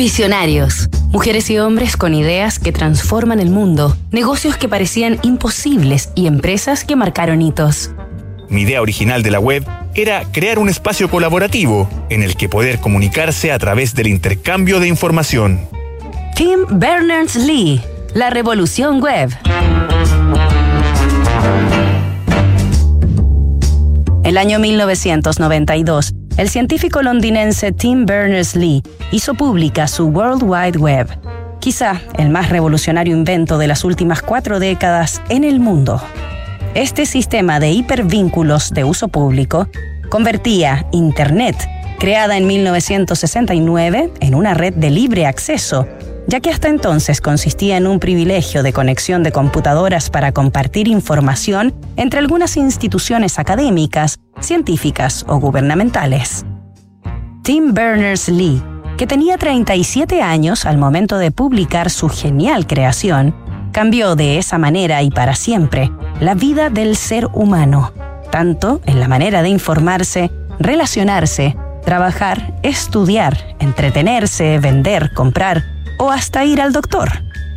Visionarios. Mujeres y hombres con ideas que transforman el mundo, negocios que parecían imposibles y empresas que marcaron hitos. Mi idea original de la web era crear un espacio colaborativo en el que poder comunicarse a través del intercambio de información. Tim Berners-Lee, la revolución web. El año 1992, el científico londinense Tim Berners-Lee hizo pública su World Wide Web, quizá el más revolucionario invento de las últimas cuatro décadas en el mundo. Este sistema de hipervínculos de uso público convertía Internet, creada en 1969, en una red de libre acceso ya que hasta entonces consistía en un privilegio de conexión de computadoras para compartir información entre algunas instituciones académicas, científicas o gubernamentales. Tim Berners-Lee, que tenía 37 años al momento de publicar su genial creación, cambió de esa manera y para siempre la vida del ser humano, tanto en la manera de informarse, relacionarse, trabajar, estudiar, entretenerse, vender, comprar, o hasta ir al doctor.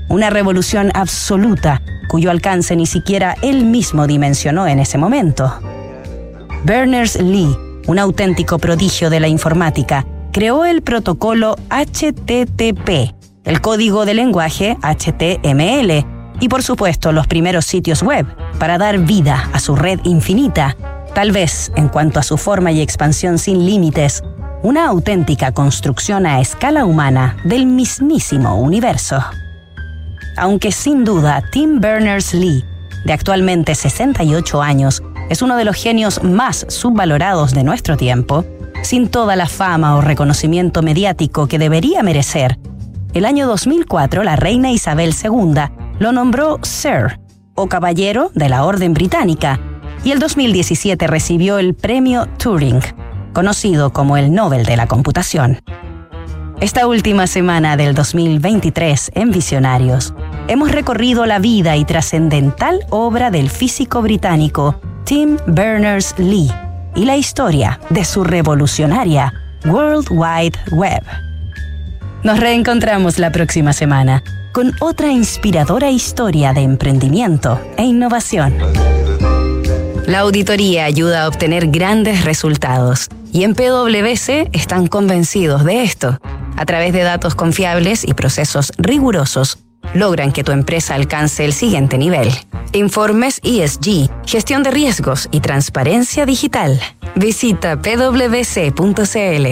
Una revolución absoluta cuyo alcance ni siquiera él mismo dimensionó en ese momento. Berners-Lee, un auténtico prodigio de la informática, creó el protocolo HTTP, el código de lenguaje HTML y por supuesto los primeros sitios web para dar vida a su red infinita, tal vez en cuanto a su forma y expansión sin límites, una auténtica construcción a escala humana del mismísimo universo. Aunque sin duda Tim Berners-Lee, de actualmente 68 años, es uno de los genios más subvalorados de nuestro tiempo, sin toda la fama o reconocimiento mediático que debería merecer, el año 2004 la reina Isabel II lo nombró Sir, o Caballero de la Orden Británica, y el 2017 recibió el premio Turing, conocido como el Nobel de la Computación. Esta última semana del 2023 en Visionarios, hemos recorrido la vida y trascendental obra del físico británico Tim Berners-Lee y la historia de su revolucionaria World Wide Web. Nos reencontramos la próxima semana con otra inspiradora historia de emprendimiento e innovación. La auditoría ayuda a obtener grandes resultados y en PwC están convencidos de esto. A través de datos confiables y procesos rigurosos, logran que tu empresa alcance el siguiente nivel. Informes ESG, gestión de riesgos y transparencia digital. Visita pwc.cl.